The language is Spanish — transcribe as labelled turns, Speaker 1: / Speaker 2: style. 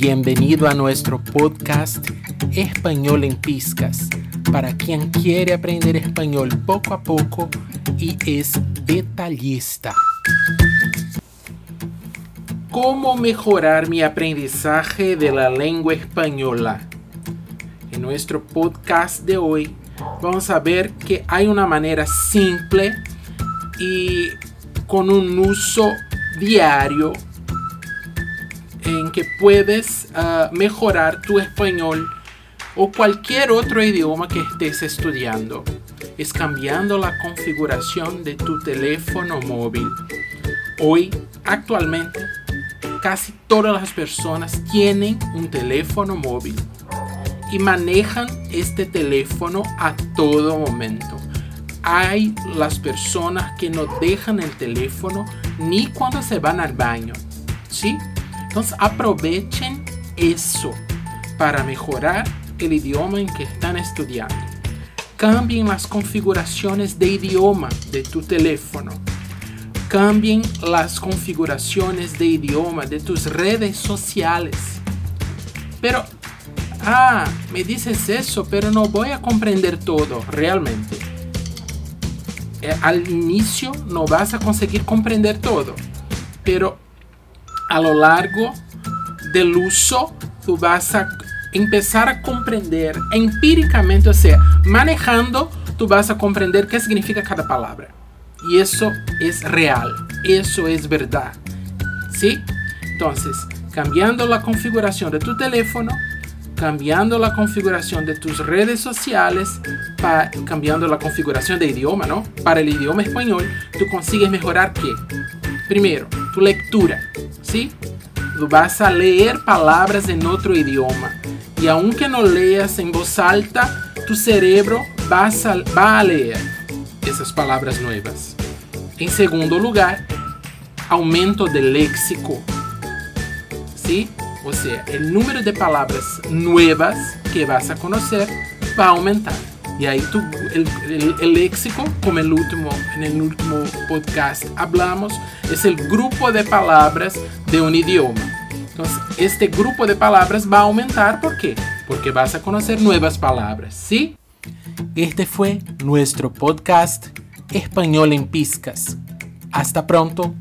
Speaker 1: Bienvenido a nuestro podcast Español en Piscas para quien quiere aprender español poco a poco y es detallista. ¿Cómo mejorar mi aprendizaje de la lengua española? En nuestro podcast de hoy vamos a ver que hay una manera simple y con un uso diario en que puedes uh, mejorar tu español o cualquier otro idioma que estés estudiando. Es cambiando la configuración de tu teléfono móvil. Hoy, actualmente, casi todas las personas tienen un teléfono móvil y manejan este teléfono a todo momento. Hay las personas que no dejan el teléfono ni cuando se van al baño. ¿Sí? Aprovechen eso para mejorar el idioma en que están estudiando. Cambien las configuraciones de idioma de tu teléfono. Cambien las configuraciones de idioma de tus redes sociales. Pero, ah, me dices eso, pero no voy a comprender todo realmente. Eh, al inicio no vas a conseguir comprender todo, pero a lo largo del uso tú vas a empezar a comprender empíricamente, o sea, manejando, tú vas a comprender qué significa cada palabra. Y eso es real, eso es verdad. ¿Sí? Entonces, cambiando la configuración de tu teléfono, cambiando la configuración de tus redes sociales, cambiando la configuración de idioma, ¿no? Para el idioma español, tú consigues mejorar qué? Primero, tu lectura, ¿sí? Tú vas a leer palabras en otro idioma. Y aunque no leas en voz alta, tu cerebro va a, va a leer esas palabras nuevas. En segundo lugar, aumento del léxico. ¿Sí? O sea, el número de palabras nuevas que vas a conocer va a aumentar. Y ahí tú, el, léxico, como el último, en el último podcast hablamos, es el grupo de palabras de un idioma. Entonces, este grupo de palabras va a aumentar. ¿Por qué? Porque vas a conocer nuevas palabras, ¿sí? Este fue nuestro podcast Español en Piscas. Hasta pronto.